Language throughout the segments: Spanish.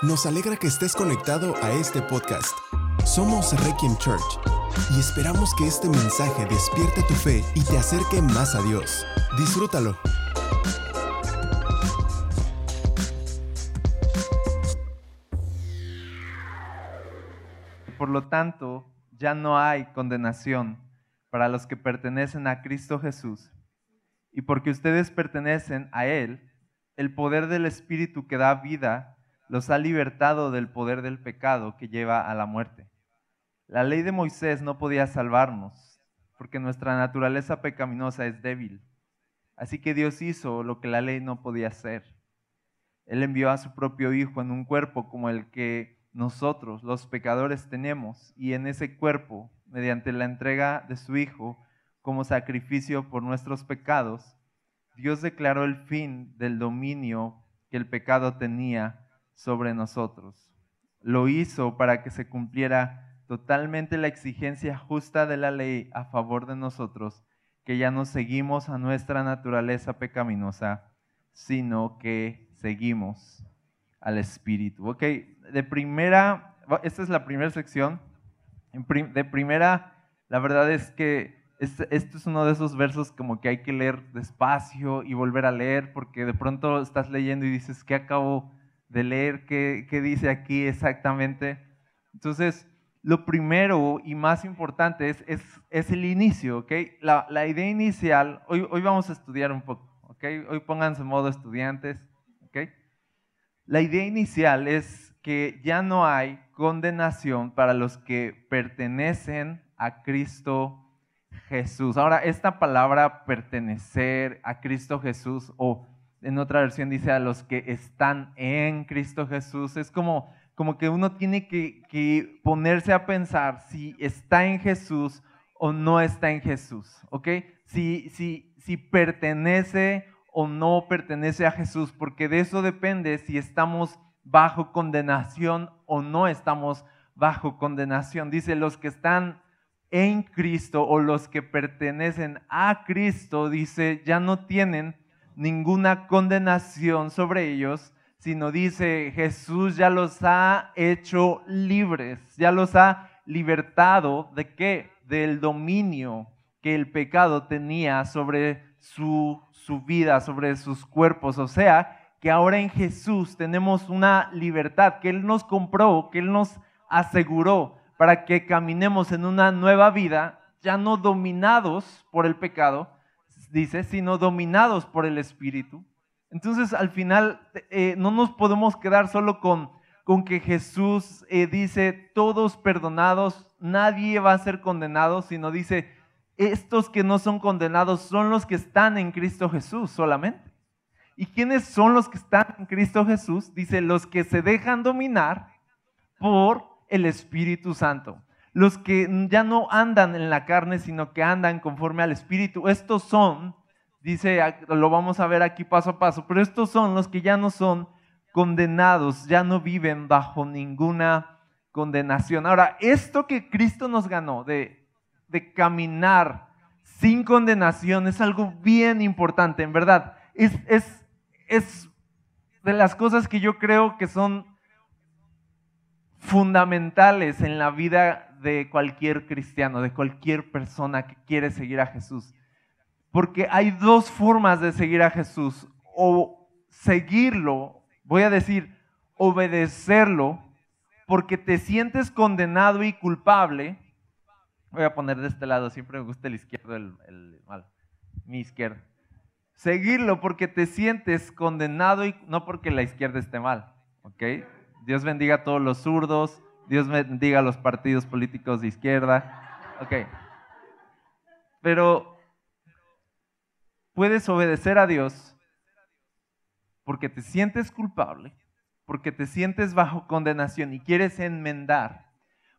Nos alegra que estés conectado a este podcast. Somos Requiem Church y esperamos que este mensaje despierte tu fe y te acerque más a Dios. Disfrútalo. Por lo tanto, ya no hay condenación para los que pertenecen a Cristo Jesús. Y porque ustedes pertenecen a Él, el poder del Espíritu que da vida los ha libertado del poder del pecado que lleva a la muerte. La ley de Moisés no podía salvarnos, porque nuestra naturaleza pecaminosa es débil. Así que Dios hizo lo que la ley no podía hacer. Él envió a su propio Hijo en un cuerpo como el que nosotros, los pecadores, tenemos, y en ese cuerpo, mediante la entrega de su Hijo como sacrificio por nuestros pecados, Dios declaró el fin del dominio que el pecado tenía sobre nosotros. Lo hizo para que se cumpliera totalmente la exigencia justa de la ley a favor de nosotros, que ya no seguimos a nuestra naturaleza pecaminosa, sino que seguimos al Espíritu. Ok, de primera, esta es la primera sección. De primera, la verdad es que esto es uno de esos versos como que hay que leer despacio y volver a leer, porque de pronto estás leyendo y dices, ¿qué acabo de leer qué, dice aquí exactamente. Entonces, lo primero y más importante es, es, el inicio, ¿ok? La, la, idea inicial, hoy, hoy vamos a estudiar un poco, ¿ok? Hoy pónganse en modo estudiantes, ¿ok? La idea inicial es que ya no hay condenación para los que pertenecen a Cristo Jesús. Ahora, esta palabra pertenecer a Cristo Jesús o en otra versión dice a los que están en Cristo Jesús. Es como, como que uno tiene que, que, ponerse a pensar si está en Jesús o no está en Jesús, ¿ok? Si, si, si pertenece o no pertenece a Jesús, porque de eso depende si estamos bajo condenación o no estamos bajo condenación. Dice, los que están en Cristo o los que pertenecen a Cristo, dice, ya no tienen ninguna condenación sobre ellos, sino dice, Jesús ya los ha hecho libres, ya los ha libertado de qué? Del dominio que el pecado tenía sobre su, su vida, sobre sus cuerpos. O sea, que ahora en Jesús tenemos una libertad que Él nos compró, que Él nos aseguró para que caminemos en una nueva vida, ya no dominados por el pecado, dice, sino dominados por el Espíritu. Entonces, al final, eh, no nos podemos quedar solo con, que Jesús eh, dice, todos perdonados, nadie va a ser condenado, sino dice, estos que no son condenados son los que están en Cristo Jesús solamente. ¿Y quiénes son los que están en Cristo Jesús? Dice, los que se dejan dominar por el Espíritu Santo los que ya no andan en la carne, sino que andan conforme al Espíritu. Estos son, dice, lo vamos a ver aquí paso a paso, pero estos son los que ya no son condenados, ya no viven bajo ninguna condenación. Ahora, esto que Cristo nos ganó de, de caminar sin condenación es algo bien importante, en verdad. Es, es, es de las cosas que yo creo que son fundamentales en la vida de cualquier cristiano, de cualquier persona que quiere seguir a Jesús. Porque hay dos formas de seguir a Jesús. O seguirlo, voy a decir, obedecerlo, porque te sientes condenado y culpable. Voy a poner de este lado, siempre me gusta el izquierdo, el, mal, mi izquierda. Seguirlo porque te sientes condenado y no porque la izquierda esté mal. ¿Ok? Dios bendiga a todos los zurdos, Dios bendiga a los partidos políticos de izquierda. Ok. Pero puedes obedecer a Dios porque te sientes culpable, porque te sientes bajo condenación y quieres enmendar.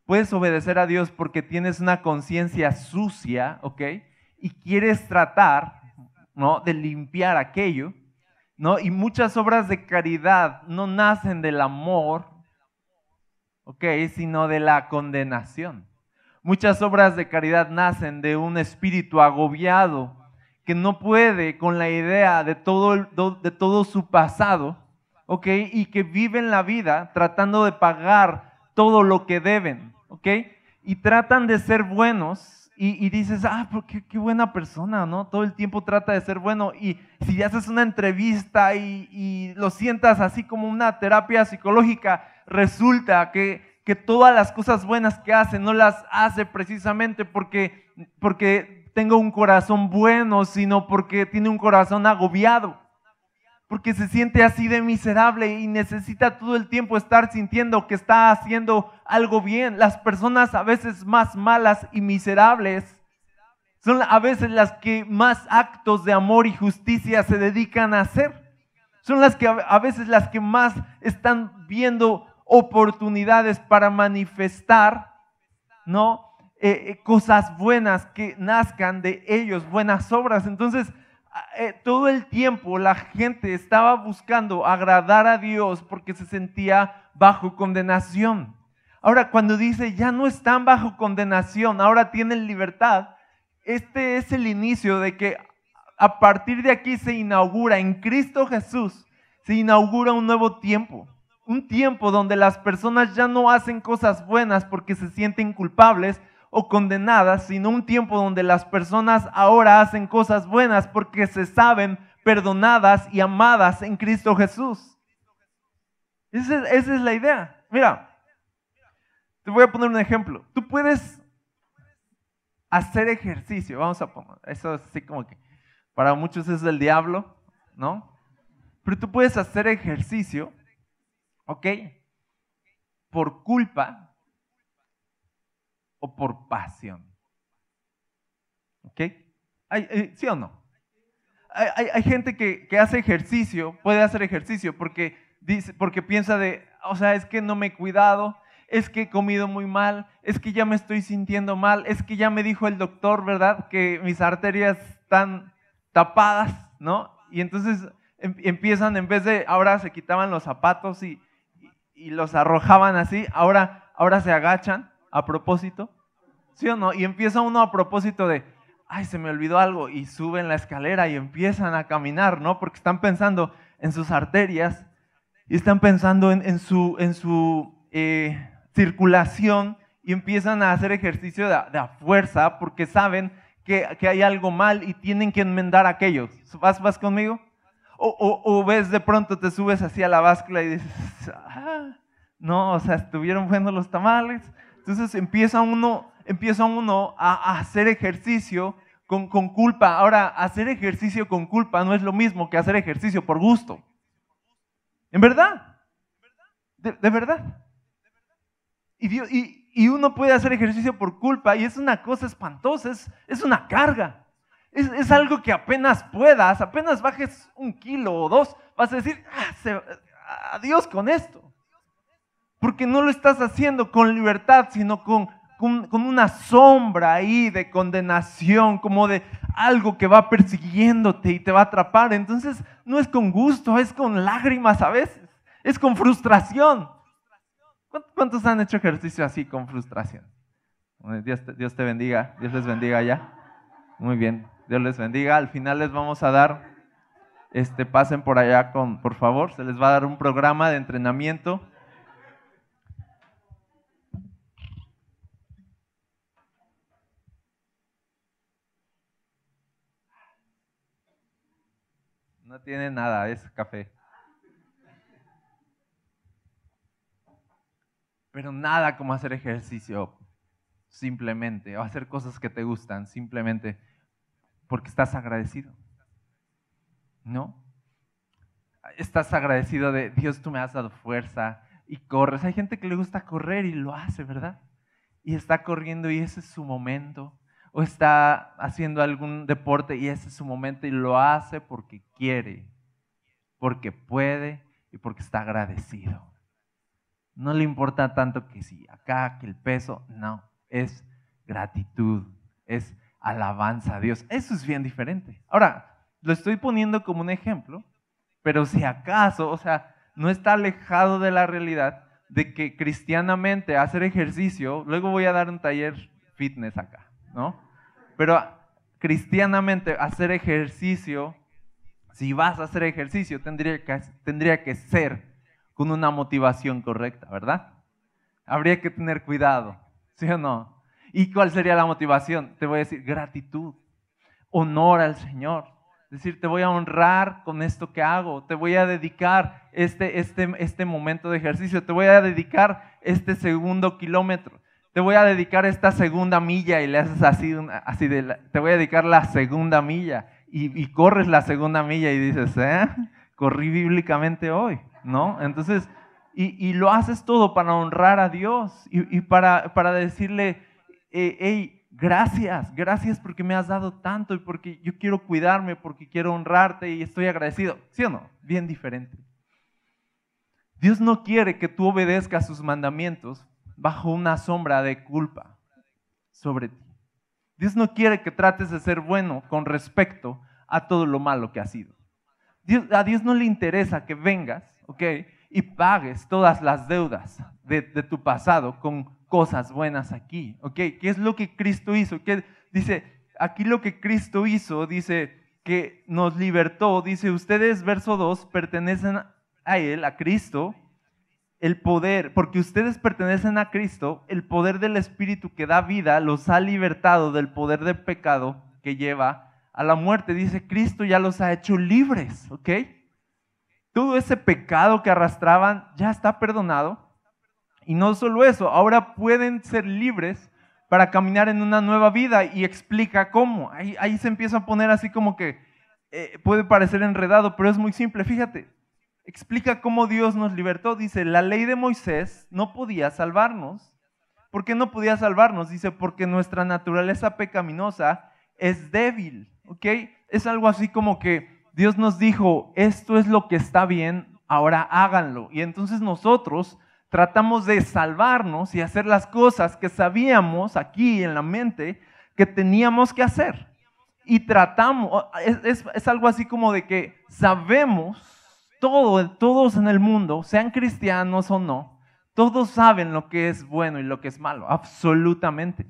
Puedes obedecer a Dios porque tienes una conciencia sucia, ¿ok? Y quieres tratar, ¿no? De limpiar aquello, ¿no? Y muchas obras de caridad no nacen del amor, ¿ok? Sino de la condenación. Muchas obras de caridad nacen de un espíritu agobiado que no puede con la idea de todo, de todo su pasado, ¿ok? Y que viven la vida tratando de pagar todo lo que deben, ¿ok? Y tratan de ser buenos y, dices, ah, qué, qué, buena persona, ¿no? Todo el tiempo trata de ser bueno. Y si haces una entrevista y, y lo sientas así como una terapia psicológica, resulta que, que, todas las cosas buenas que hace no las hace precisamente porque, porque tenga un corazón bueno, sino porque tiene un corazón agobiado. Porque se siente así de miserable y necesita todo el tiempo estar sintiendo que está haciendo algo bien. Las personas a veces más malas y miserables son a veces las que más actos de amor y justicia se dedican a hacer. Son las que a veces las que más están viendo oportunidades para manifestar, ¿no? Eh, eh, cosas buenas que nazcan de ellos, buenas obras. Entonces, eh, todo el tiempo la gente estaba buscando agradar a Dios porque se sentía bajo condenación. Ahora, cuando dice, ya no están bajo condenación, ahora tienen libertad, este es el inicio de que a partir de aquí se inaugura en Cristo Jesús, se inaugura un nuevo tiempo. Un tiempo donde las personas ya no hacen cosas buenas porque se sienten culpables o condenadas, sino un tiempo donde las personas ahora hacen cosas buenas porque se saben perdonadas y amadas en Cristo Jesús. Esa, es la idea. Mira, te voy a poner un ejemplo. Tú puedes hacer ejercicio, vamos a poner, eso es así como que para muchos es el diablo, ¿no? Pero tú puedes hacer ejercicio, ¿ok? Por culpa o por pasión. ¿Ok? Eh, ¿Sí o no? Hay, gente que, que, hace ejercicio, puede hacer ejercicio porque, dice, porque piensa de, o sea, es que no me he cuidado, es que he comido muy mal, es que ya me estoy sintiendo mal, es que ya me dijo el doctor, ¿verdad? Que mis arterias están tapadas, ¿no? Y entonces em, empiezan, en vez de, ahora se quitaban los zapatos y, y, los arrojaban así, ahora, ahora se agachan a propósito, ¿sí o no? Y empieza uno a propósito de, ay, se me olvidó algo, y suben la escalera y empiezan a caminar, ¿no? Porque están pensando en sus arterias y están pensando en, su, en su eh, circulación y empiezan a hacer ejercicio de, a fuerza porque saben que, hay algo mal y tienen que enmendar aquellos. ¿Vas, vas conmigo? O, ves de pronto, te subes así a la báscula y dices, ah, no, o sea, estuvieron buenos los tamales. Entonces empieza uno, empieza uno a, hacer ejercicio con, con, culpa. Ahora, hacer ejercicio con culpa no es lo mismo que hacer ejercicio por gusto. ¿En verdad? de verdad. Y, uno puede hacer ejercicio por culpa y es una cosa espantosa, es, una carga. Es, algo que apenas puedas, apenas bajes un kilo o dos, vas a decir, ah, adiós con esto. Porque no lo estás haciendo con libertad, sino con, con, una sombra ahí de condenación, como de algo que va persiguiéndote y te va a atrapar. Entonces no es con gusto, es con lágrimas a veces, es con frustración. ¿Cuántos han hecho ejercicio así con frustración? Dios te, Dios te bendiga, Dios les bendiga ya. Muy bien, Dios les bendiga. Al final les vamos a dar, este, pasen por allá con, por favor, se les va a dar un programa de entrenamiento. No tiene nada, es café. Pero nada como hacer ejercicio simplemente, o hacer cosas que te gustan simplemente porque estás agradecido. ¿No? Estás agradecido de Dios, tú me has dado fuerza y corres. Hay gente que le gusta correr y lo hace, ¿verdad? Y está corriendo y ese es su momento. O está haciendo algún deporte y ese es su momento y lo hace porque quiere, porque puede y porque está agradecido. No le importa tanto que si acá, que el peso, no, es gratitud, es alabanza a Dios. Eso es bien diferente. Ahora, lo estoy poniendo como un ejemplo, pero si acaso, o sea, no está alejado de la realidad de que cristianamente hacer ejercicio, luego voy a dar un taller fitness acá, ¿no? Pero cristianamente hacer ejercicio si vas a hacer ejercicio, tendría que, tendría que ser con una motivación correcta, ¿verdad? Habría que tener cuidado, ¿sí o no? ¿Y cuál sería la motivación? Te voy a decir gratitud, honor al Señor. Es decir, te voy a honrar con esto que hago, te voy a dedicar este, este, este momento de ejercicio, te voy a dedicar este segundo kilómetro, te voy a dedicar esta segunda milla y le haces así, de, te voy a dedicar la segunda milla y, corres la segunda milla y dices, ¿eh? Corrí bíblicamente hoy, ¿no? Entonces, y, lo haces todo para honrar a Dios y, para, para decirle, eh, hey, gracias, gracias porque me has dado tanto y porque yo quiero cuidarme, porque quiero honrarte y estoy agradecido. ¿Sí o no? Bien diferente. Dios no quiere que tú obedezcas sus mandamientos bajo una sombra de culpa sobre ti. Dios no quiere que trates de ser bueno con respecto a todo lo malo que has sido. a Dios no le interesa que vengas, ¿ok? Y pagues todas las deudas de, tu pasado con cosas buenas aquí, ¿ok? ¿Qué es lo que Cristo hizo? ¿Qué? Dice, aquí lo que Cristo hizo, dice que nos libertó, dice, ustedes, verso 2, pertenecen a Él, a Cristo, el poder, porque ustedes pertenecen a Cristo, el poder del Espíritu que da vida los ha libertado del poder del pecado que lleva a la muerte. Dice, Cristo ya los ha hecho libres, ¿ok? Todo ese pecado que arrastraban ya está perdonado. Y no solo eso, ahora pueden ser libres para caminar en una nueva vida y explica cómo. Ahí, ahí se empieza a poner así como que eh, puede parecer enredado, pero es muy simple. Fíjate, explica cómo Dios nos libertó. Dice, la ley de Moisés no podía salvarnos. ¿Por qué no podía salvarnos? Dice, porque nuestra naturaleza pecaminosa es débil, ¿ok? Es algo así como que Dios nos dijo, esto es lo que está bien, ahora háganlo. Y entonces nosotros tratamos de salvarnos y hacer las cosas que sabíamos aquí en la mente que teníamos que hacer. Y tratamos, es, es algo así como de que sabemos todos en el mundo, sean cristianos o no, todos saben lo que es bueno y lo que es malo, absolutamente.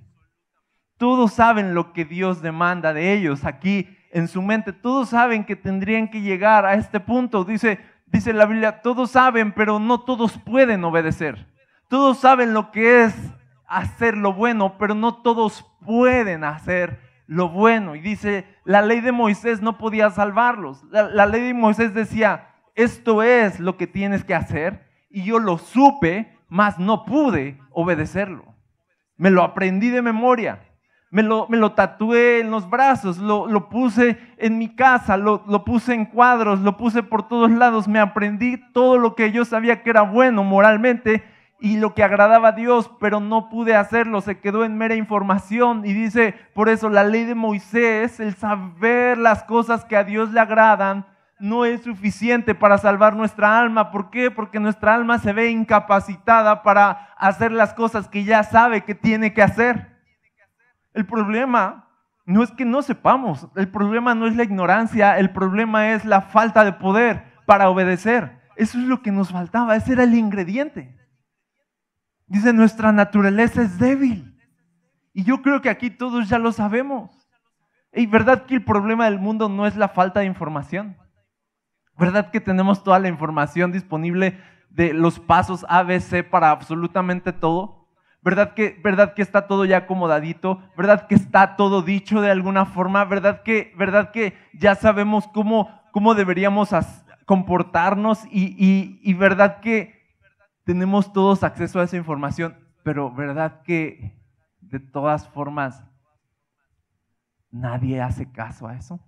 Todos saben lo que Dios demanda de ellos aquí en su mente. Todos saben que tendrían que llegar a este punto. Dice, dice la Biblia, todos saben, pero no todos pueden obedecer. Todos saben lo que es hacer lo bueno, pero no todos pueden hacer lo bueno. Y dice, la ley de Moisés no podía salvarlos. La, la ley de Moisés decía, esto es lo que tienes que hacer. Y yo lo supe, mas no pude obedecerlo. Me lo aprendí de memoria. Me lo, tatué en los brazos, lo, lo puse en mi casa, lo, lo, puse en cuadros, lo puse por todos lados. Me aprendí todo lo que yo sabía que era bueno moralmente y lo que agradaba a Dios, pero no pude hacerlo, se quedó en mera información. Y dice, por eso la ley de Moisés, el saber las cosas que a Dios le agradan, no es suficiente para salvar nuestra alma. ¿Por qué? Porque nuestra alma se ve incapacitada para hacer las cosas que ya sabe que tiene que hacer. El problema no es que no sepamos, el problema no es la ignorancia, el problema es la falta de poder para obedecer. Eso es lo que nos faltaba, ese era el ingrediente. Dice, nuestra naturaleza es débil. Y yo creo que aquí todos ya lo sabemos. ¿Y verdad que el problema del mundo no es la falta de información? ¿Verdad que tenemos toda la información disponible de los pasos ABC para absolutamente todo? ¿Verdad que, ¿Verdad que está todo ya acomodadito? ¿Verdad que está todo dicho de alguna forma? ¿Verdad que, verdad que ya sabemos cómo, cómo deberíamos comportarnos? Y, y verdad que tenemos todos acceso a esa información, pero ¿verdad que de todas formas nadie hace caso a eso?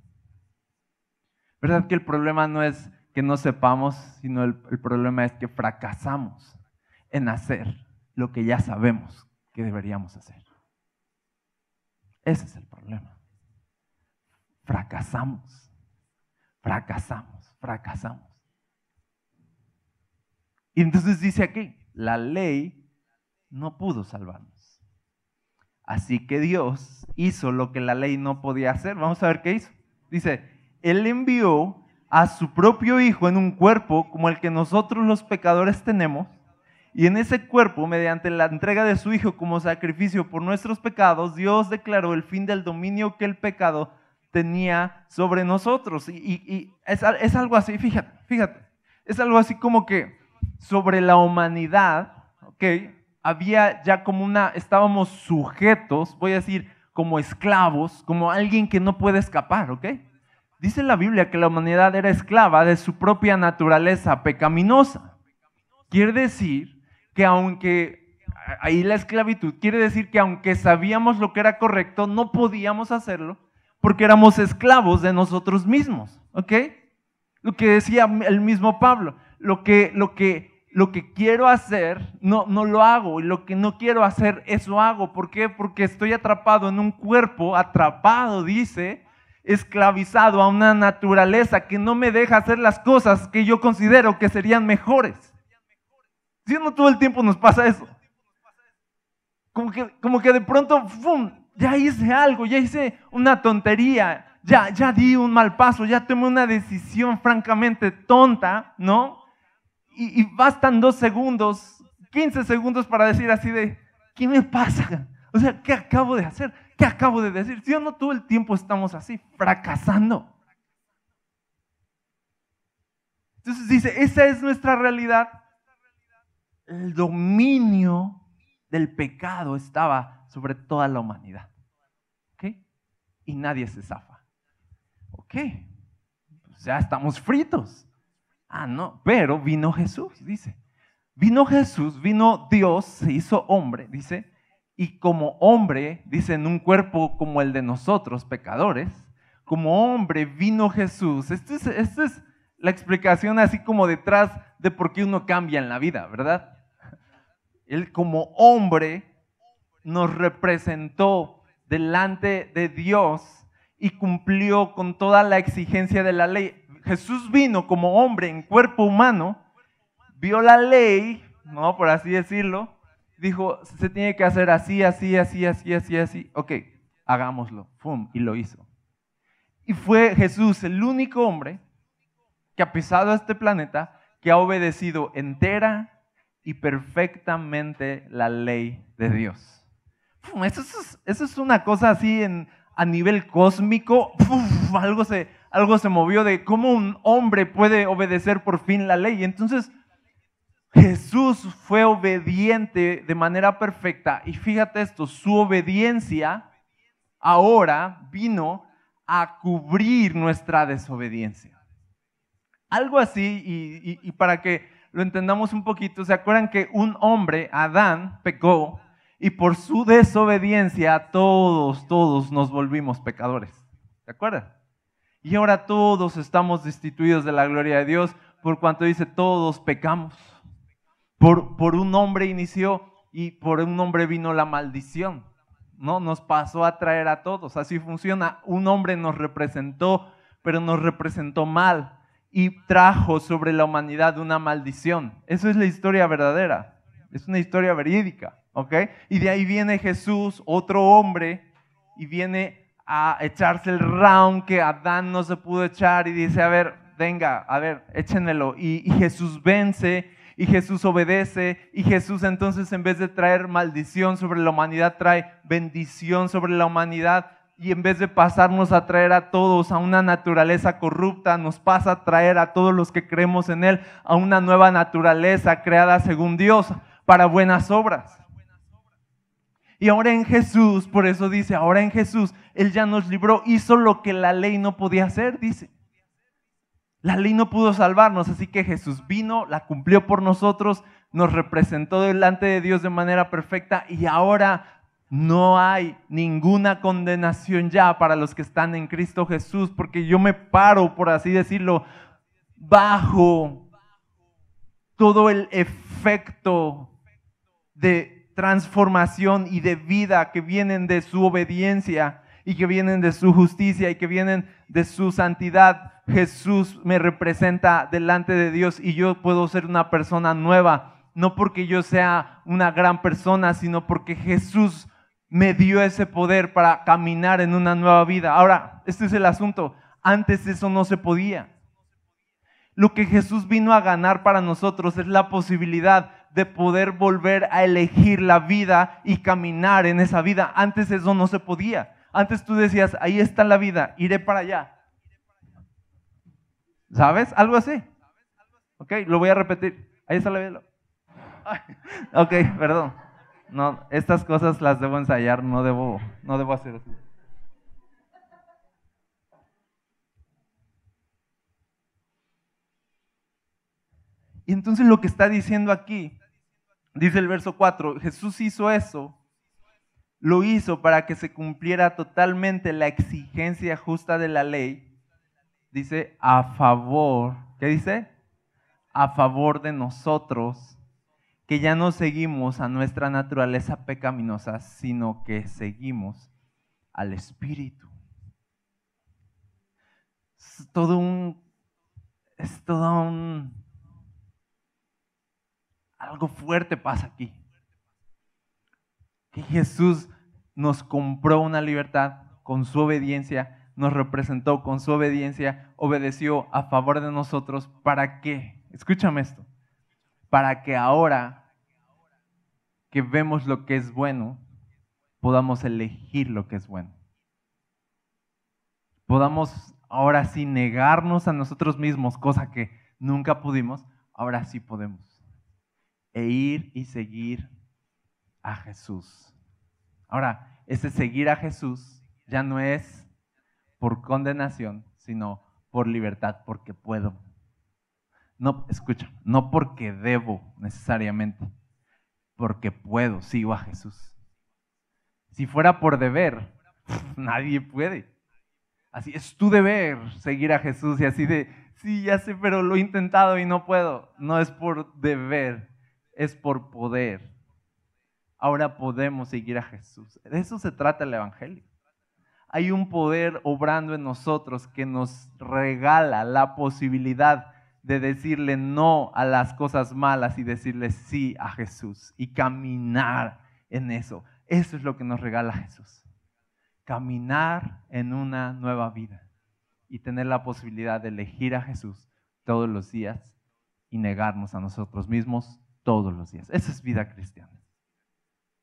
¿Verdad que el problema no es que no sepamos, sino el, problema es que fracasamos en hacer lo que ya sabemos que deberíamos hacer? Ese es el problema. Fracasamos, fracasamos, fracasamos. Y entonces dice aquí, la ley no pudo salvarnos. Así que Dios hizo lo que la ley no podía hacer. Vamos a ver qué hizo. Dice, él envió a su propio Hijo en un cuerpo como el que nosotros los pecadores tenemos, y en ese cuerpo, mediante la entrega de su Hijo como sacrificio por nuestros pecados, Dios declaró el fin del dominio que el pecado tenía sobre nosotros. Y, es, algo así, fíjate, fíjate, es algo así como que sobre la humanidad, ¿ok? Había ya como una, estábamos sujetos, voy a decir, como esclavos, como alguien que no puede escapar, ¿ok? Dice la Biblia que la humanidad era esclava de su propia naturaleza pecaminosa. Quiere decir que aunque, ahí la esclavitud, quiere decir que aunque sabíamos lo que era correcto, no podíamos hacerlo porque éramos esclavos de nosotros mismos, ¿ok? Lo que decía el mismo Pablo, lo que, lo que, lo que quiero hacer, no, no lo hago, y lo que no quiero hacer, eso hago. ¿Por qué? Porque estoy atrapado en un cuerpo, atrapado, dice, esclavizado a una naturaleza que no me deja hacer las cosas que yo considero que serían mejores. Si no todo el tiempo nos pasa eso. Como que, como que de pronto, ¡fum! ya hice algo, ya hice una tontería, ya, ya di un mal paso, ya tomé una decisión francamente tonta, ¿no? Y, bastan dos segundos, 15 segundos para decir así de, ¿qué me pasa? O sea, ¿qué acabo de hacer? ¿Qué acabo de decir? Si no todo el tiempo estamos así, fracasando. Entonces dice, esa es nuestra realidad. El dominio del pecado estaba sobre toda la humanidad. ¿Ok? Y nadie se zafa. ¿Ok? Pues ya estamos fritos. Ah, no, pero vino Jesús, dice. Vino Jesús, vino Dios, se hizo hombre, dice, y como hombre, dice, en un cuerpo como el de nosotros, pecadores, como hombre vino Jesús. Esta es, es la explicación así como detrás de por qué uno cambia en la vida, ¿verdad? Él como hombre nos representó delante de Dios y cumplió con toda la exigencia de la ley. Jesús vino como hombre en cuerpo humano, vio la ley, ¿no? Por así decirlo, dijo, se tiene que hacer así, así, así, así, así, así. Ok, hagámoslo. ¡Fum! Y lo hizo. Y fue Jesús el único hombre que ha pisado este planeta que ha obedecido entera y perfectamente la ley de Dios. Eso es, eso es una cosa así en, a nivel cósmico. algo, se, algo se movió de cómo un hombre puede obedecer por fin la ley. Entonces, Jesús fue obediente de manera perfecta y fíjate esto, su obediencia ahora vino a cubrir nuestra desobediencia. Algo así, y, para que lo entendamos un poquito, ¿se acuerdan que un hombre, Adán, pecó y por su desobediencia todos, todos nos volvimos pecadores? ¿Se acuerdan? Y ahora todos estamos destituidos de la gloria de Dios por cuanto dice todos pecamos. Por, un hombre inició y por un hombre vino la maldición. ¿no? Nos pasó a traer a todos. Así funciona. Un hombre nos representó, pero nos representó mal y trajo sobre la humanidad una maldición. Eso es la historia verdadera. Es una historia verídica. ¿Ok? Y de ahí viene Jesús, otro hombre, y viene a echarse el round que Adán no se pudo echar y dice, a ver, venga, a ver, échenmelo. y Jesús vence y Jesús obedece y Jesús entonces en vez de traer maldición sobre la humanidad trae bendición sobre la humanidad y en vez de pasarnos a traer a todos a una naturaleza corrupta, nos pasa a traer a todos los que creemos en Él a una nueva naturaleza creada según Dios para buenas obras. Y ahora en Jesús, por eso dice, ahora en Jesús, Él ya nos libró, hizo lo que la ley no podía hacer, dice. La ley no pudo salvarnos, así que Jesús vino, la cumplió por nosotros, nos representó delante de Dios de manera perfecta y ahora no hay ninguna condenación ya para los que están en Cristo Jesús, porque yo me paro, por así decirlo, bajo todo el efecto de transformación y de vida que vienen de su obediencia y que vienen de su justicia y que vienen de su santidad. Jesús me representa delante de Dios y yo puedo ser una persona nueva, no porque yo sea una gran persona, sino porque Jesús me dio ese poder para caminar en una nueva vida. Ahora, este es el asunto. Antes eso no se podía. Lo que Jesús vino a ganar para nosotros es la posibilidad de poder volver a elegir la vida y caminar en esa vida. Antes eso no se podía. Antes tú decías, ahí está la vida, iré para allá. ¿Sabes? Algo así. Ok, lo voy a repetir. Ahí está la vida. Ok, perdón. No, estas cosas las debo ensayar, no debo, no debo hacer así. Y entonces lo que está diciendo aquí, dice el verso 4, Jesús hizo eso, lo hizo para que se cumpliera totalmente la exigencia justa de la ley, dice, a favor, ¿qué dice? A favor de nosotros que ya no seguimos a nuestra naturaleza pecaminosa, sino que seguimos al Espíritu. Es todo un, es todo un, algo fuerte pasa aquí. Que Jesús nos compró una libertad con su obediencia, nos representó con su obediencia, obedeció a favor de nosotros. ¿Para qué? Escúchame esto. Para que ahora que vemos lo que es bueno, podamos elegir lo que es bueno. Podamos ahora sí negarnos a nosotros mismos, cosa que nunca pudimos, ahora sí podemos. E ir y seguir a Jesús. Ahora, ese seguir a Jesús ya no es por condenación, sino por libertad, porque puedo. No, escucha, no porque debo necesariamente porque puedo, sigo a Jesús. Si fuera por deber, nadie puede. Así es tu deber seguir a Jesús y así de, sí, ya sé, pero lo he intentado y no puedo. No es por deber, es por poder. Ahora podemos seguir a Jesús. De eso se trata el Evangelio. Hay un poder obrando en nosotros que nos regala la posibilidad de decirle no a las cosas malas y decirle sí a Jesús y caminar en eso. Eso es lo que nos regala Jesús. Caminar en una nueva vida y tener la posibilidad de elegir a Jesús todos los días y negarnos a nosotros mismos todos los días. Esa es vida cristiana.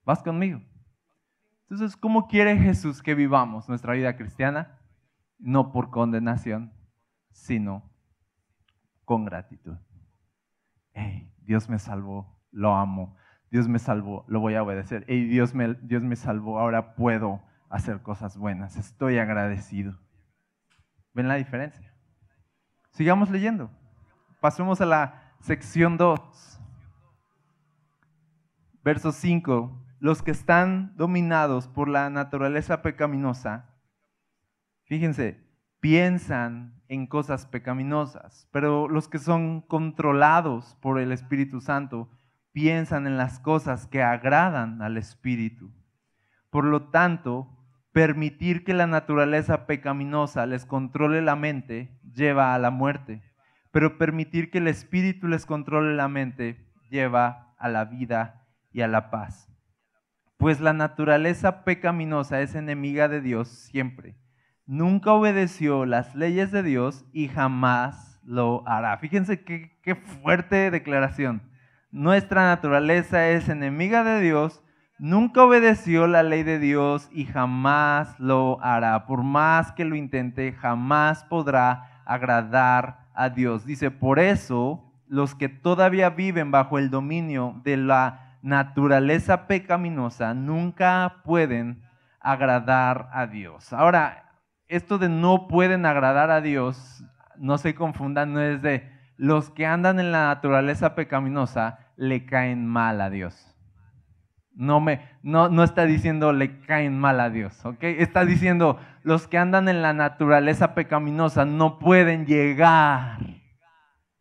¿Vas conmigo? Entonces, ¿cómo quiere Jesús que vivamos nuestra vida cristiana? No por condenación, sino con gratitud. Dios me salvó, lo amo. Dios me salvó, lo voy a obedecer. Hey, Dios, me, Dios me salvó, ahora puedo hacer cosas buenas. Estoy agradecido. ¿Ven la diferencia? Sigamos leyendo. Pasemos a la sección 2. Verso 5. Los que están dominados por la naturaleza pecaminosa, fíjense, piensan en cosas pecaminosas, pero los que son controlados por el Espíritu Santo piensan en las cosas que agradan al Espíritu. Por lo tanto, permitir que la naturaleza pecaminosa les controle la mente lleva a la muerte, pero permitir que el Espíritu les controle la mente lleva a la vida y a la paz. Pues la naturaleza pecaminosa es enemiga de Dios siempre nunca obedeció las leyes de Dios y jamás lo hará. Fíjense qué, fuerte declaración. Nuestra naturaleza es enemiga de Dios, nunca obedeció la ley de Dios y jamás lo hará. Por más que lo intente, jamás podrá agradar a Dios. Dice, por eso los que todavía viven bajo el dominio de la naturaleza pecaminosa nunca pueden agradar a Dios. Ahora, esto de no pueden agradar a Dios, no se confundan, no es de los que andan en la naturaleza pecaminosa le caen mal a Dios. No, me, no, no está diciendo le caen mal a Dios, ¿ok? Está diciendo los que andan en la naturaleza pecaminosa no pueden llegar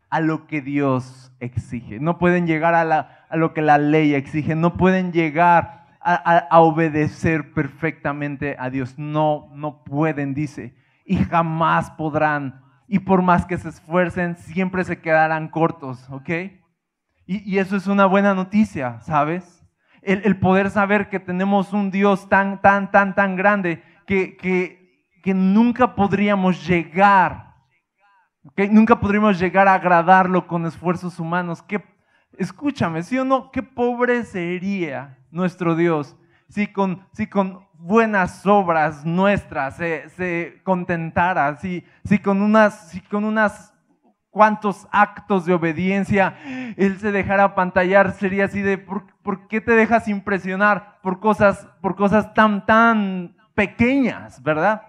a lo que Dios exige, no pueden llegar a, a lo que la ley exige, no pueden llegar a, obedecer perfectamente a Dios. No, no pueden, dice, y jamás podrán. Y por más que se esfuercen, siempre se quedarán cortos, ¿ok? Y, eso es una buena noticia, ¿sabes? El, poder saber que tenemos un Dios tan, tan, tan, tan grande que, que, que nunca podríamos llegar, ¿ok? Nunca podríamos llegar a agradarlo con esfuerzos humanos. ¿Qué, escúchame, ¿sí o no? Qué pobre sería nuestro Dios si con, si con buenas obras nuestras se, contentara, si, si con unas, si con unas cuantos actos de obediencia él se dejara pantallar, sería así de, ¿por, ¿por, qué te dejas impresionar por cosas, por cosas tan, tan pequeñas, verdad?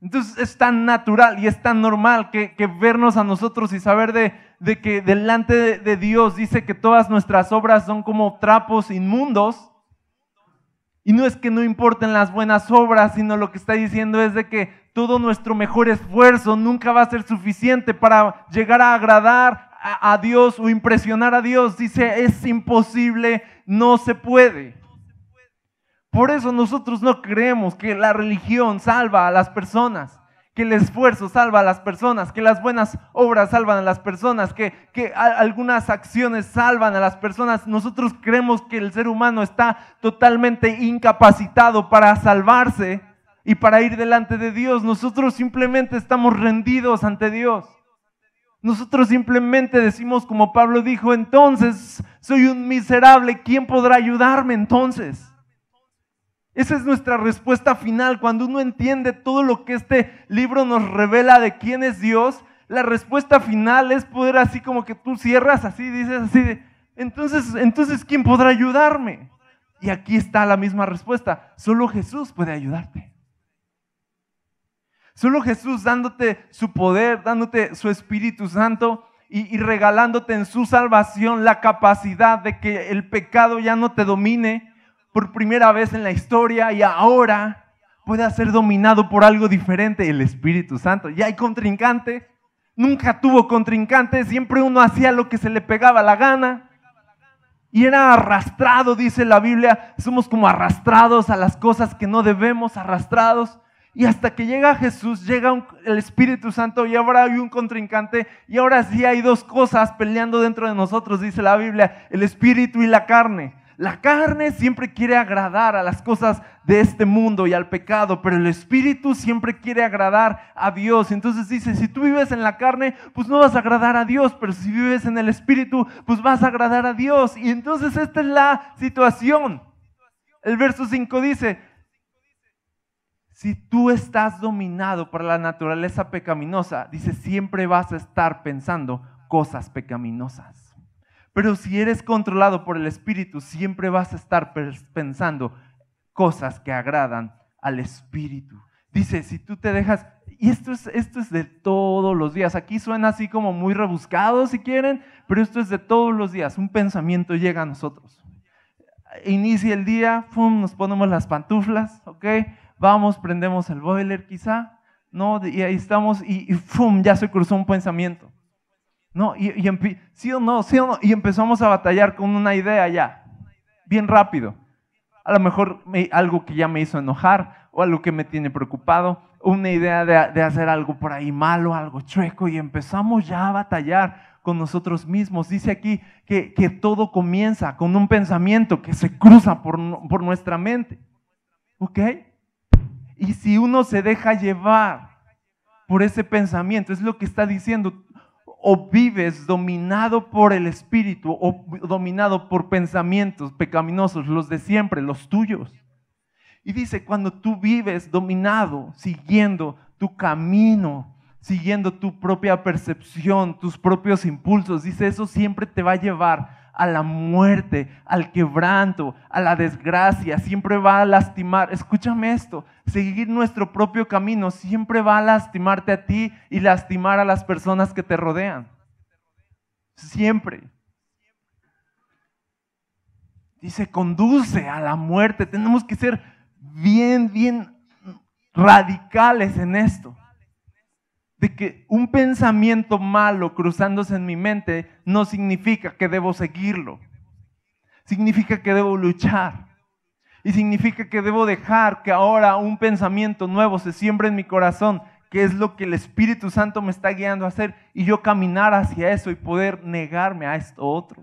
Entonces es tan natural y es tan normal que, vernos a nosotros y saber de, que delante de, Dios dice que todas nuestras obras son como trapos inmundos. Y no es que no importen las buenas obras, sino lo que está diciendo es de que todo nuestro mejor esfuerzo nunca va a ser suficiente para llegar a agradar a Dios o impresionar a Dios. Dice, es imposible, no se puede. Por eso nosotros no creemos que la religión salva a las personas, que el esfuerzo salva a las personas, que las buenas obras salvan a las personas, que, que algunas acciones salvan a las personas. Nosotros creemos que el ser humano está totalmente incapacitado para salvarse y para ir delante de Dios. Nosotros simplemente estamos rendidos ante Dios. Nosotros simplemente decimos como Pablo dijo, entonces soy un miserable, ¿quién podrá ayudarme entonces? Esa es nuestra respuesta final. Cuando uno entiende todo lo que este libro nos revela de quién es Dios, la respuesta final es poder así como que tú cierras así, dices así de, entonces, entonces, ¿quién podrá ayudarme? Y aquí está la misma respuesta. Solo Jesús puede ayudarte. Solo Jesús dándote su poder, dándote su Espíritu Santo y, y, regalándote en su salvación la capacidad de que el pecado ya no te domine, por primera vez en la historia y ahora puede ser dominado por algo diferente, el Espíritu Santo. Ya hay contrincante, nunca tuvo contrincante, siempre uno hacía lo que se le pegaba la gana. Y era arrastrado, dice la Biblia, somos como arrastrados a las cosas que no debemos, arrastrados. Y hasta que llega Jesús, llega el Espíritu Santo y ahora hay un contrincante y ahora sí hay dos cosas peleando dentro de nosotros, dice la Biblia, el Espíritu y la carne. La carne siempre quiere agradar a las cosas de este mundo y al pecado, pero el espíritu siempre quiere agradar a Dios. Entonces dice, si tú vives en la carne, pues no vas a agradar a Dios, pero si vives en el espíritu, pues vas a agradar a Dios. Y entonces esta es la situación. El verso 5 dice, si tú estás dominado por la naturaleza pecaminosa, dice, siempre vas a estar pensando cosas pecaminosas. Pero si eres controlado por el Espíritu, siempre vas a estar pensando cosas que agradan al Espíritu. Dice, si tú te dejas, y esto es, esto es de todos los días, aquí suena así como muy rebuscado si quieren, pero esto es de todos los días, un pensamiento llega a nosotros. Inicia el día, ¡fum! nos ponemos las pantuflas, ¿ok? Vamos, prendemos el boiler quizá, ¿no? Y ahí estamos y, y ¡fum! ya se cruzó un pensamiento. No, y, sí o no, sí o no, y empezamos a batallar con una idea ya, bien rápido. A lo mejor algo que ya me hizo enojar o algo que me tiene preocupado, una idea de, hacer algo por ahí malo, algo chueco, y empezamos ya a batallar con nosotros mismos. Dice aquí que, que todo comienza con un pensamiento que se cruza por, por nuestra mente. ¿Ok? Y si uno se deja llevar por ese pensamiento, es lo que está diciendo, o vives dominado por el espíritu o dominado por pensamientos pecaminosos, los de siempre, los tuyos. Y dice, cuando tú vives dominado, siguiendo tu camino, siguiendo tu propia percepción, tus propios impulsos, dice, eso siempre te va a llevar a la muerte, al quebranto, a la desgracia, siempre va a lastimar. Escúchame esto, seguir nuestro propio camino siempre va a lastimarte a ti y lastimar a las personas que te rodean. Siempre. Dice, conduce a la muerte. Tenemos que ser bien, bien radicales en esto de que un pensamiento malo cruzándose en mi mente no significa que debo seguirlo. Significa que debo luchar. Y significa que debo dejar que ahora un pensamiento nuevo se siembre en mi corazón, que es lo que el Espíritu Santo me está guiando a hacer, y yo caminar hacia eso y poder negarme a esto otro.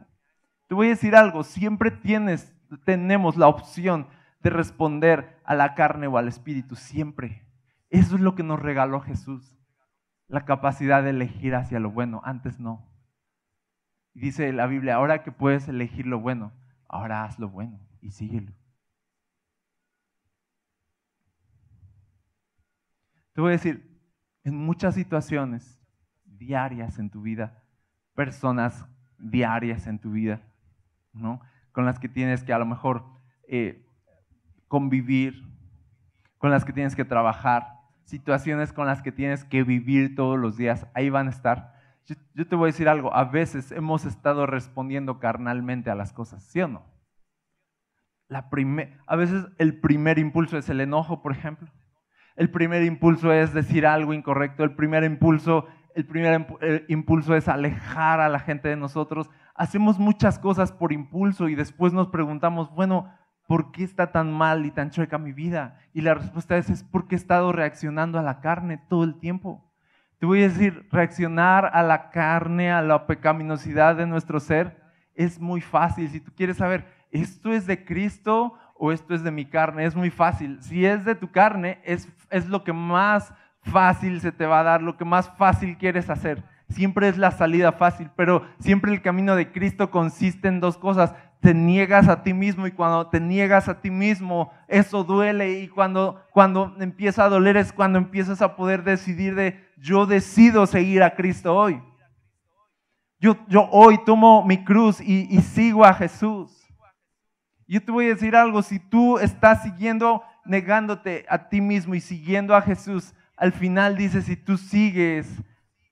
Te voy a decir algo, siempre tienes, tenemos la opción de responder a la carne o al Espíritu, siempre. Eso es lo que nos regaló Jesús la capacidad de elegir hacia lo bueno, antes no. dice la Biblia, ahora que puedes elegir lo bueno, ahora haz lo bueno y síguelo. Te voy a decir, en muchas situaciones diarias en tu vida, personas diarias en tu vida, ¿no? Con las que tienes que a lo mejor eh, convivir, con las que tienes que trabajar, situaciones con las que tienes que vivir todos los días, ahí van a estar. Yo, te voy a decir algo, a veces hemos estado respondiendo carnalmente a las cosas, ¿sí o no? La a veces el primer impulso es el enojo, por ejemplo. El primer impulso es decir algo incorrecto. El primer impulso, el primer impulso es alejar a la gente de nosotros. Hacemos muchas cosas por impulso y después nos preguntamos, bueno, ¿por qué está tan mal y tan chueca mi vida? Y la respuesta es, es porque he estado reaccionando a la carne todo el tiempo. Te voy a decir, reaccionar a la carne, a la pecaminosidad de nuestro ser, es muy fácil. Si tú quieres saber, ¿esto es de Cristo o esto es de mi carne? Es muy fácil. Si es de tu carne, es, es lo que más fácil se te va a dar, lo que más fácil quieres hacer. Siempre es la salida fácil, pero siempre el camino de Cristo consiste en dos cosas. Te niegas a ti mismo y cuando te niegas a ti mismo, eso duele y cuando, cuando empieza a doler es cuando empiezas a poder decidir de yo decido seguir a Cristo hoy. Yo, yo hoy tomo mi cruz y, y sigo a Jesús. Yo te voy a decir algo, si tú estás siguiendo, negándote a ti mismo y siguiendo a Jesús, al final dice, si tú sigues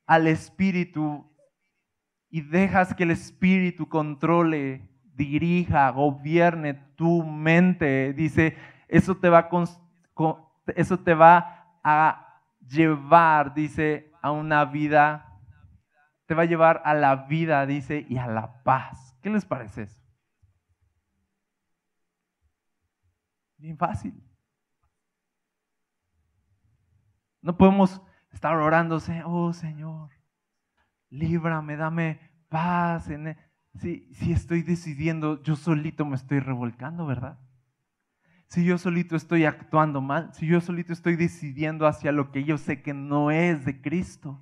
al Espíritu y dejas que el Espíritu controle, dirija, gobierne tu mente, dice, eso te va a, eso te va a llevar, dice, a una vida, te va a llevar a la vida, dice, y a la paz. ¿Qué les parece eso? Bien fácil. No podemos estar orando, oh Señor, líbrame, dame paz. E-". Si, estoy decidiendo, yo solito me estoy revolcando, ¿verdad? Si yo solito estoy actuando mal, si yo solito estoy decidiendo hacia lo que yo sé que no es de Cristo.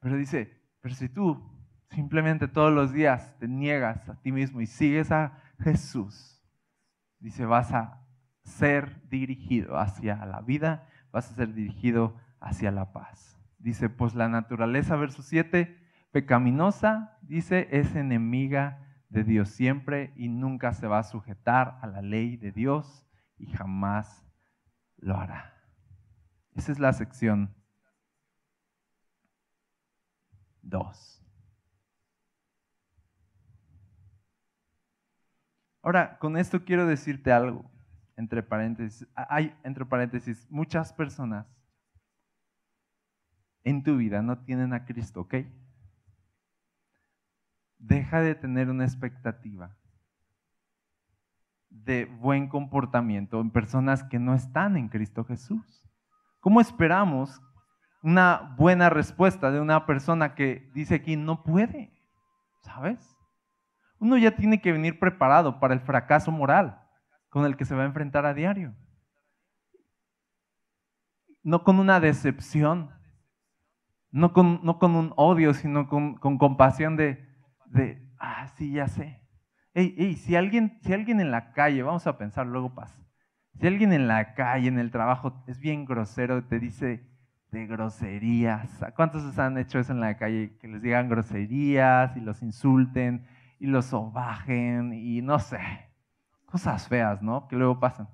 Pero dice, pero si tú simplemente todos los días te niegas a ti mismo y sigues a Jesús, dice, vas a ser dirigido hacia la vida, vas a ser dirigido hacia la paz. Dice, pues la naturaleza, verso 7, pecaminosa, dice, es enemiga de Dios siempre y nunca se va a sujetar a la ley de Dios y jamás lo hará. Esa es la sección 2. Ahora, con esto quiero decirte algo, entre paréntesis. Hay, entre paréntesis, muchas personas en tu vida no tienen a Cristo, ¿ok? Deja de tener una expectativa de buen comportamiento en personas que no están en Cristo Jesús. ¿Cómo esperamos una buena respuesta de una persona que dice aquí no puede? ¿Sabes? uno ya tiene que venir preparado para el fracaso moral con el que se va a enfrentar a diario. No con una decepción, no con, no con un odio, sino con, compasión de, de, ah, sí, ya sé. Ey, si, alguien, si alguien en la calle, vamos a pensar, luego pasa, si alguien en la calle, en el trabajo, es bien grosero, te dice de groserías, ¿cuántos han hecho eso en la calle? Que les digan groserías y los insulten y los sobajen y no sé, cosas feas, ¿no? Que luego pasan.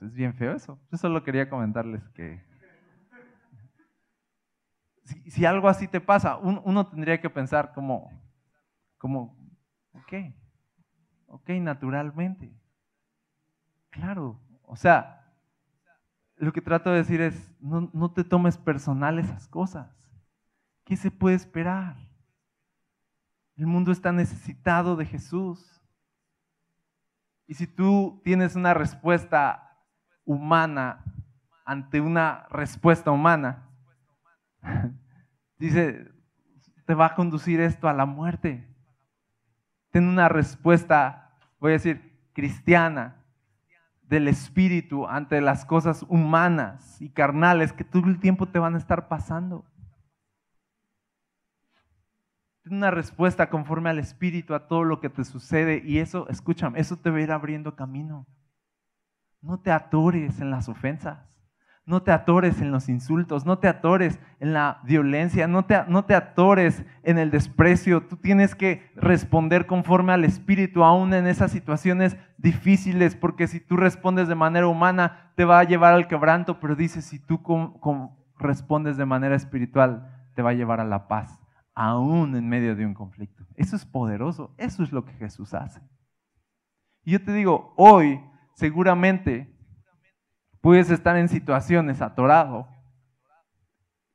Es bien feo eso. Yo solo quería comentarles que si, algo así te pasa, uno tendría que pensar como, como, ok, ok, naturalmente. Claro, o sea, lo que trato de decir es, no, no te tomes personal esas cosas. ¿Qué se puede esperar? El mundo está necesitado de Jesús. Y si tú tienes una respuesta humana ante una respuesta humana, dice, te va a conducir esto a la muerte. Ten una respuesta, voy a decir, cristiana, del espíritu ante las cosas humanas y carnales que todo el tiempo te van a estar pasando. Ten una respuesta conforme al Espíritu a todo lo que te sucede y eso, escúchame, eso te va a ir abriendo camino. No te atores en las ofensas. No te atores en los insultos, no te atores en la violencia, no te, no te atores en el desprecio. Tú tienes que responder conforme al Espíritu, aún en esas situaciones difíciles, porque si tú respondes de manera humana, te va a llevar al quebranto, pero dice, si tú respondes de manera espiritual, te va a llevar a la paz, aún en medio de un conflicto. Eso es poderoso, eso es lo que Jesús hace. Y yo te digo, hoy seguramente Puedes estar en situaciones atorado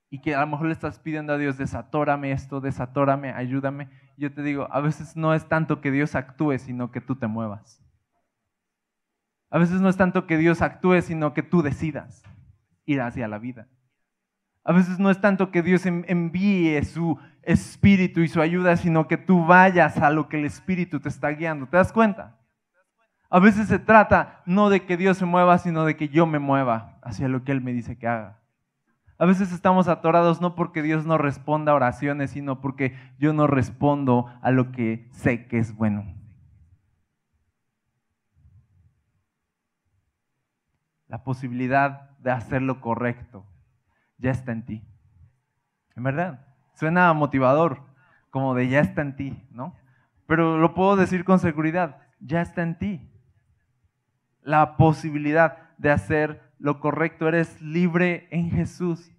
y que a lo mejor le estás pidiendo a Dios, desatórame esto, desatórame, ayúdame. Yo te digo, a veces no es tanto que Dios actúe, sino que tú te muevas. A veces no es tanto que Dios actúe, sino que tú decidas ir hacia la vida. A veces no es tanto que Dios envíe su espíritu y su ayuda, sino que tú vayas a lo que el espíritu te está guiando. ¿Te das cuenta? A veces se trata no de que Dios se mueva, sino de que yo me mueva hacia lo que Él me dice que haga. A veces estamos atorados no porque Dios no responda a oraciones, sino porque yo no respondo a lo que sé que es bueno. La posibilidad de hacer lo correcto ya está en ti. En verdad, suena motivador, como de ya está en ti, ¿no? Pero lo puedo decir con seguridad, ya está en ti la posibilidad de hacer lo correcto. Eres libre en Jesús.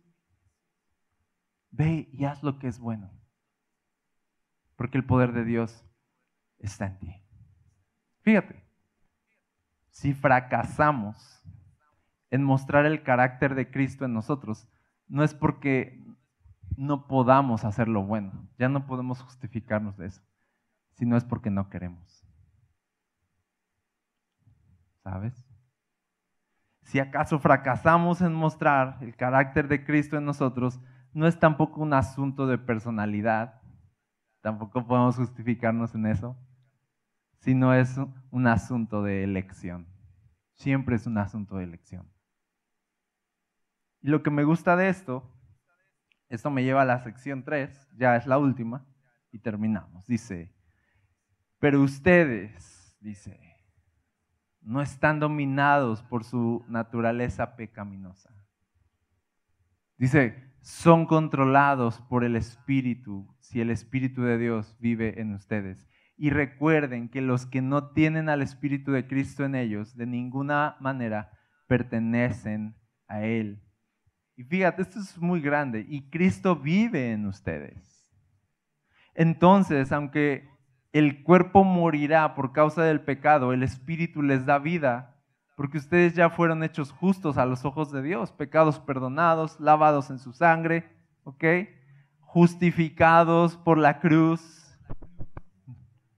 Ve y haz lo que es bueno. Porque el poder de Dios está en ti. Fíjate, si fracasamos en mostrar el carácter de Cristo en nosotros, no es porque no podamos hacer lo bueno, ya no podemos justificarnos de eso, sino es porque no queremos. ¿Sabes? Si acaso fracasamos en mostrar el carácter de Cristo en nosotros, no es tampoco un asunto de personalidad, tampoco podemos justificarnos en eso, sino es un asunto de elección. Siempre es un asunto de elección. Y lo que me gusta de esto, esto me lleva a la sección 3, ya es la última, y terminamos. Dice, pero ustedes, dice, no están dominados por su naturaleza pecaminosa. Dice, son controlados por el Espíritu si el Espíritu de Dios vive en ustedes. Y recuerden que los que no tienen al Espíritu de Cristo en ellos, de ninguna manera pertenecen a Él. Y fíjate, esto es muy grande. Y Cristo vive en ustedes. Entonces, aunque el cuerpo morirá por causa del pecado, el espíritu les da vida, porque ustedes ya fueron hechos justos a los ojos de Dios, pecados perdonados, lavados en su sangre, ¿ok? Justificados por la cruz,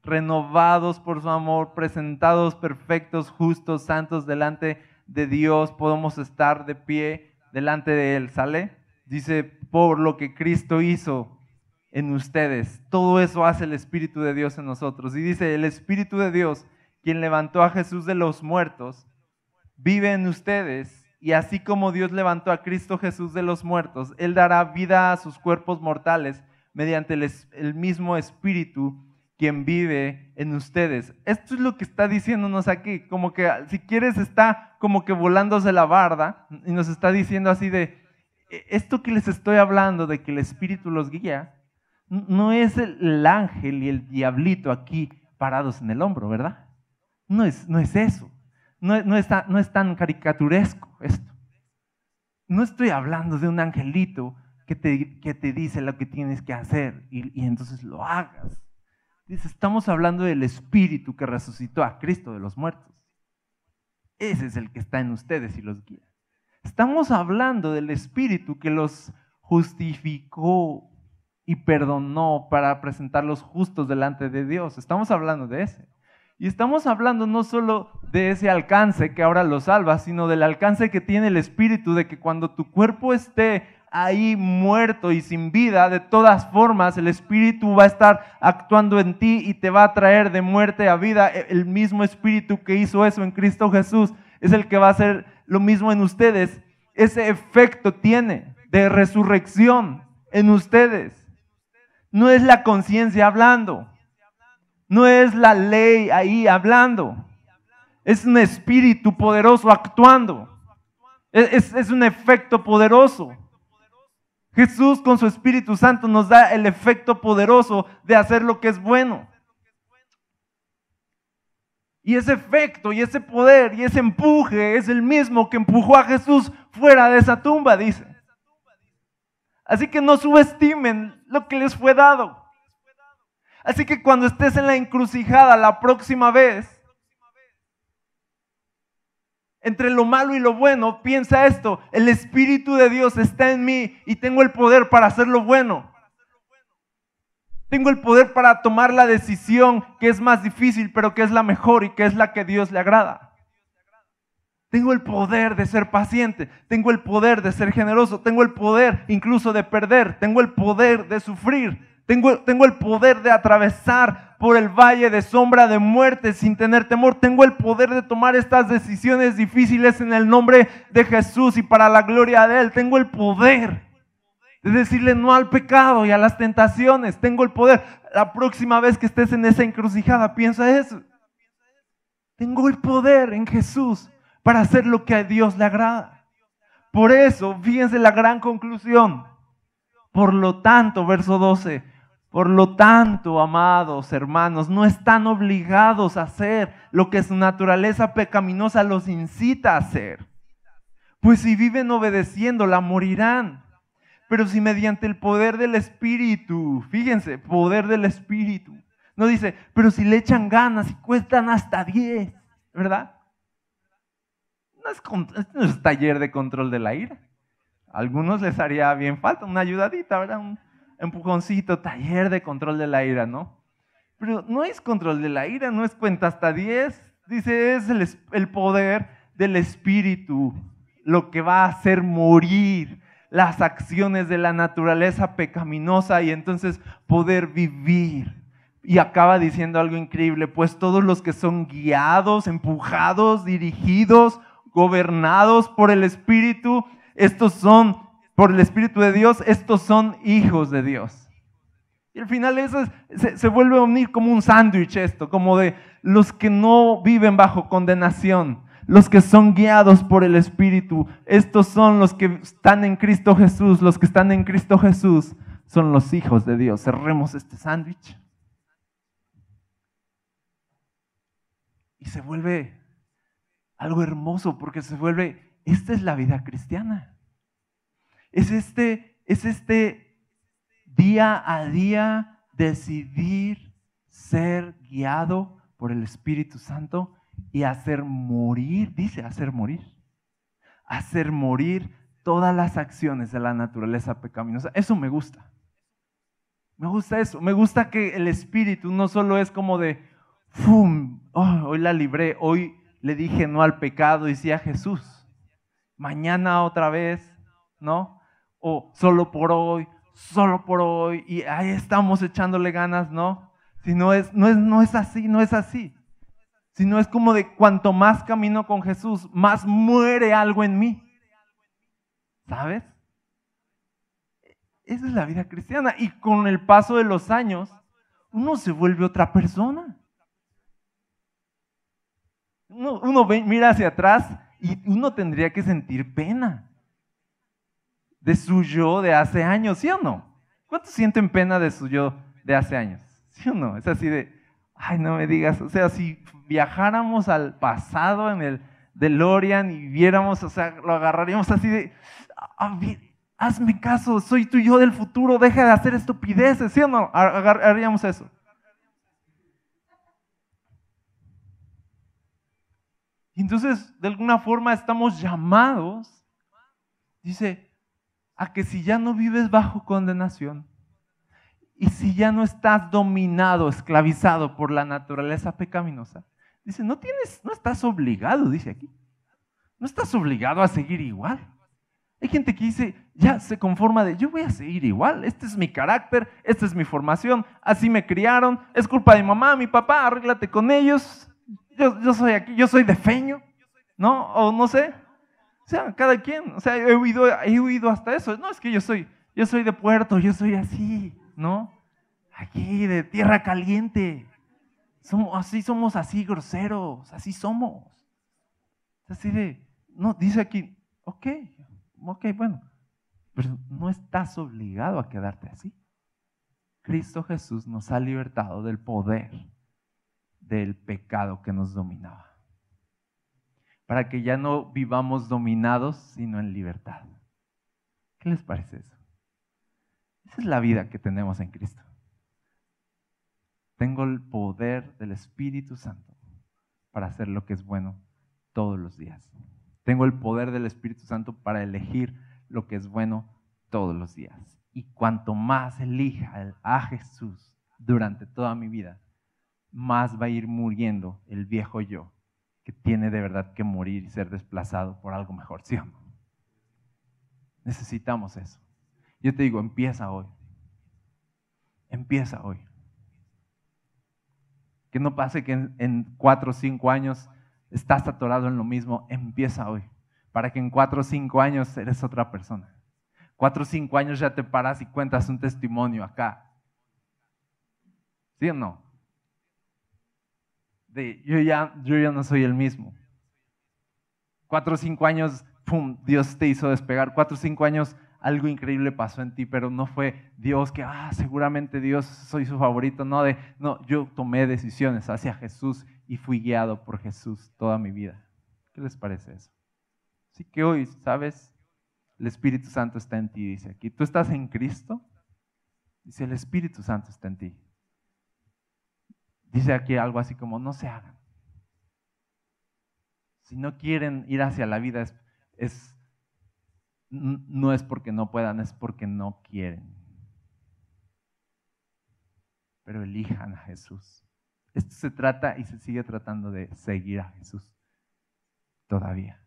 renovados por su amor, presentados perfectos, justos, santos delante de Dios, podemos estar de pie delante de Él, ¿sale? Dice, por lo que Cristo hizo, en ustedes. Todo eso hace el Espíritu de Dios en nosotros. Y dice, el Espíritu de Dios, quien levantó a Jesús de los muertos, vive en ustedes. Y así como Dios levantó a Cristo Jesús de los muertos, Él dará vida a sus cuerpos mortales mediante el, mismo Espíritu quien vive en ustedes. Esto es lo que está diciéndonos aquí, como que si quieres está como que volándose la barda y nos está diciendo así de, e, esto que les estoy hablando de que el Espíritu los guía, no es el ángel y el diablito aquí parados en el hombro, ¿verdad? No es, no es eso. No, no, es, no es tan caricaturesco esto. No estoy hablando de un angelito que te, que te dice lo que tienes que hacer y, y entonces lo hagas. Dice, estamos hablando del Espíritu que resucitó a Cristo de los muertos. Ese es el que está en ustedes y los guía. Estamos hablando del Espíritu que los justificó y perdonó para presentarlos justos delante de Dios. Estamos hablando de ese. Y estamos hablando no solo de ese alcance que ahora lo salva, sino del alcance que tiene el Espíritu de que cuando tu cuerpo esté ahí muerto y sin vida, de todas formas el Espíritu va a estar actuando en ti y te va a traer de muerte a vida. E, el mismo Espíritu que hizo eso en Cristo Jesús es el que va a hacer lo mismo en ustedes. Ese efecto tiene de resurrección en ustedes. No es la conciencia hablando. No es la ley ahí hablando. Es un espíritu poderoso actuando. Es, un efecto poderoso. Jesús con su Espíritu Santo nos da el efecto poderoso de hacer lo que es bueno. Y ese efecto y ese poder y ese empuje es el mismo que empujó a Jesús fuera de esa tumba, dice. Así que no subestimen lo que les fue dado. Así que cuando estés en la encrucijada la próxima vez, entre lo malo y lo bueno, piensa esto, el Espíritu de Dios está en mí y tengo el poder para hacer lo bueno. Tengo el poder para tomar la decisión que es más difícil, pero que es la mejor y que es la que Dios le agrada. Tengo el poder de ser paciente, tengo el poder de ser generoso, tengo el poder incluso de perder, tengo el poder de sufrir, tengo, tengo el poder de atravesar por el valle de sombra de muerte sin tener temor. Tengo el poder de tomar estas decisiones difíciles en el nombre de Jesús y para la gloria de Él. Tengo el poder de decirle no al pecado y a las tentaciones. Tengo el poder. La próxima vez que estés en esa encrucijada, piensa eso. Tengo el poder en Jesús para hacer lo que a Dios le agrada. Por eso, fíjense la gran conclusión. Por lo tanto, verso 12, por lo tanto, amados hermanos, no están obligados a hacer lo que su naturaleza pecaminosa los incita a hacer. Pues si viven obedeciéndola, morirán. Pero si mediante el poder del Espíritu, fíjense, poder del Espíritu, no dice, pero si le echan ganas y cuestan hasta 10, ¿verdad? No es, no es taller de control de la ira. A algunos les haría bien falta una ayudadita, ¿verdad? empujoncito, taller de control de la ira, ¿no? Pero no es control de la ira, no es cuenta hasta 10. Dice, es el poder del Espíritu lo que va a hacer morir las acciones de la naturaleza pecaminosa y entonces poder vivir. Y acaba diciendo algo increíble, pues todos los que son guiados, empujados, dirigidos, gobernados por el Espíritu, estos son por el Espíritu de Dios, estos son hijos de Dios. Y al final eso se, vuelve a unir como un sándwich esto, como de los que no viven bajo condenación, los que son guiados por el Espíritu, estos son los que están en Cristo Jesús, los que están en Cristo Jesús son los hijos de Dios. Cerremos este sándwich. Y se vuelve algo hermoso porque se vuelve, esta es la vida cristiana. Es este, es este día a día decidir ser guiado por el Espíritu Santo y hacer morir, dice hacer morir, hacer morir todas las acciones de la naturaleza pecaminosa. Eso me gusta. Me gusta eso. Me gusta que el Espíritu no solo es como de, ¡fum! Oh, hoy la libré, hoy le dije no al pecado y sí a Jesús. Mañana otra vez, ¿no? o solo por hoy, solo por hoy, y ahí estamos echándole ganas, ¿no? Si no es, no es, no es así, no es así. Sino es como de cuanto más camino con Jesús, más muere algo en mí. ¿Sabes? Esa es la vida cristiana. Y con el paso de los años, uno se vuelve otra persona. Uno, uno mira hacia atrás y uno tendría que sentir pena de su yo de hace años, ¿sí o no? ¿Cuántos sienten pena de su yo de hace años? ¿Sí o no? Es así de, ay, no me digas, o sea, si viajáramos al pasado en el DeLorean y viéramos, o sea, lo agarraríamos así de, ah, hazme caso, soy tu yo del futuro, deja de hacer estupideces, ¿sí o no? Haríamos eso. Y entonces, de alguna forma, estamos llamados, dice, a que si ya no vives bajo condenación y si ya no estás dominado, esclavizado por la naturaleza pecaminosa, dice, no tienes, no estás obligado, dice aquí. No estás obligado a seguir igual. Hay gente que dice, ya se conforma de, yo voy a seguir igual, este es mi carácter, esta es mi formación, así me criaron, es culpa de mamá, mi papá, arréglate con ellos, yo, soy aquí, yo soy de feño, ¿no? O no sé, o sea, cada quien, o sea, he oído, he oído hasta eso. No, es que yo soy, yo soy de puerto, yo soy así, ¿no? aquí de tierra caliente. Somos, así somos así groseros, así somos. Así de, no, dice aquí, ok, ok, bueno, pero no estás obligado a quedarte así. Cristo Jesús nos ha libertado del poder del pecado que nos dominaba. Para que ya no vivamos dominados, sino en libertad. ¿Qué les parece eso? Esa es la vida que tenemos en Cristo. Tengo el poder del Espíritu Santo para hacer lo que es bueno todos los días. Tengo el poder del Espíritu Santo para elegir lo que es bueno todos los días. Y cuanto más elija a Jesús durante toda mi vida, más va a ir muriendo el viejo yo, que tiene de verdad que morir y ser desplazado por algo mejor, ¿sí o no? Necesitamos eso. Yo te digo, empieza hoy. Empieza hoy. Que no pase que en, cuatro o cinco años estás atorado en lo mismo. Empieza hoy. Para que en cuatro o cinco años eres otra persona. Cuatro o cinco años ya te paras y cuentas un testimonio acá. ¿Sí o no? De yo ya, yo ya no soy el mismo. Cuatro o cinco años, pum, Dios te hizo despegar. Cuatro o cinco años, algo increíble pasó en ti, pero no fue Dios que, ah, seguramente Dios soy su favorito, no, de, no, yo tomé decisiones hacia Jesús y fui guiado por Jesús toda mi vida. ¿Qué les parece eso? Así que hoy, ¿sabes? El Espíritu Santo está en ti, dice aquí. ¿Tú estás en Cristo? Dice, el Espíritu Santo está en ti. Dice aquí algo así como, no se hagan. Si no quieren ir hacia la vida, es no es porque no puedan, es porque no quieren. Pero elijan a Jesús. Esto se trata y se sigue tratando de seguir a Jesús. Todavía.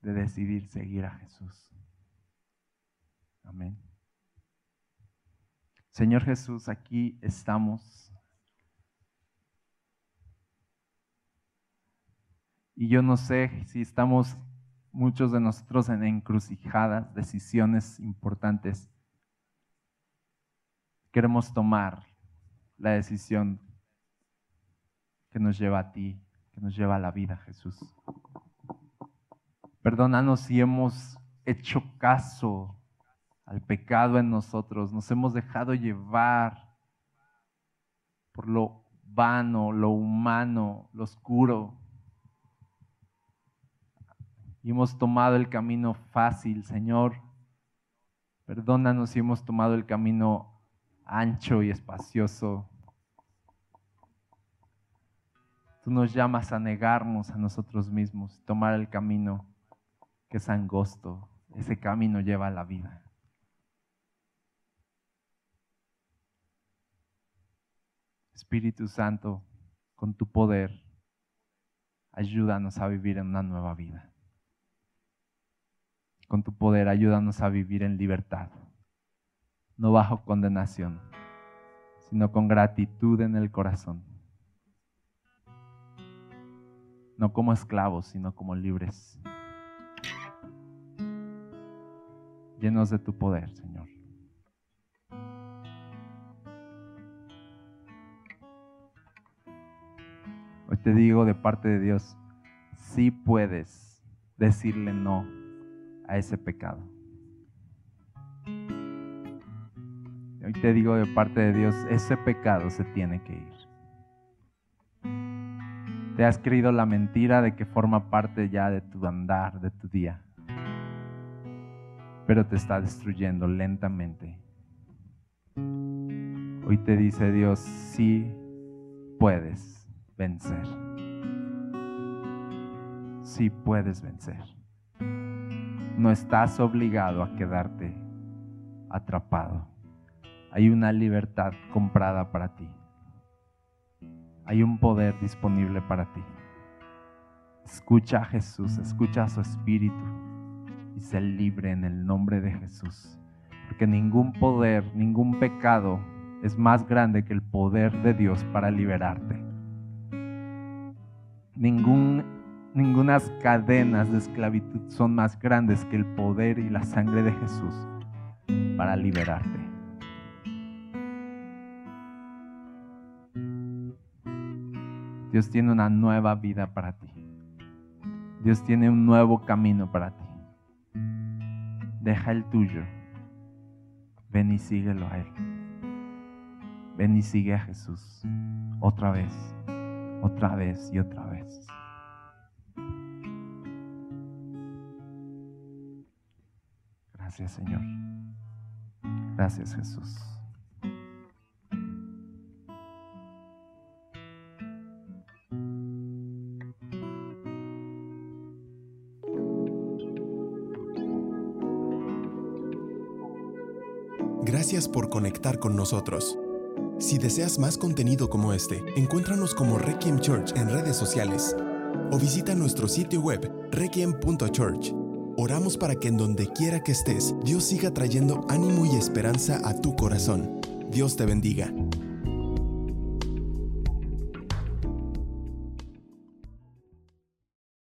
De decidir seguir a Jesús. Amén. Señor Jesús, aquí estamos. Y yo no sé si estamos muchos de nosotros en encrucijadas, decisiones importantes. Queremos tomar la decisión que nos lleva a ti, que nos lleva a la vida, Jesús. Perdónanos si hemos hecho caso al pecado en nosotros, nos hemos dejado llevar por lo vano, lo humano, lo oscuro, hemos tomado el camino fácil, Señor. Perdónanos si hemos tomado el camino ancho y espacioso. Tú nos llamas a negarnos a nosotros mismos, tomar el camino que es angosto. Ese camino lleva a la vida. Espíritu Santo, con tu poder, ayúdanos a vivir en una nueva vida con tu poder, ayúdanos a vivir en libertad, no bajo condenación, sino con gratitud en el corazón. No como esclavos, sino como libres. Llenos de tu poder, Señor. Hoy te digo de parte de Dios, sí puedes decirle no a ese pecado. Hoy te digo de parte de Dios, ese pecado se tiene que ir. Te has creído la mentira de que forma parte ya de tu andar, de tu día, pero te está destruyendo lentamente. Hoy te dice Dios, sí puedes vencer. Sí puedes vencer no estás obligado a quedarte atrapado. Hay una libertad comprada para ti. Hay un poder disponible para ti. Escucha a Jesús, escucha a su Espíritu y sé libre en el nombre de Jesús. Porque ningún poder, ningún pecado es más grande que el poder de Dios para liberarte. Ningún Ningunas cadenas de esclavitud son más grandes que el poder y la sangre de Jesús para liberarte. Dios tiene una nueva vida para ti. Dios tiene un nuevo camino para ti. Deja el tuyo. Ven y síguelo a Él. Ven y sigue a Jesús. Otra vez, otra vez y otra vez. Gracias Señor. Gracias Jesús. Gracias por conectar con nosotros. Si deseas más contenido como este, encuéntranos como Requiem Church en redes sociales o visita nuestro sitio web requiem.church. Oramos para que en donde quiera que estés, Dios siga trayendo ánimo y esperanza a tu corazón. Dios te bendiga.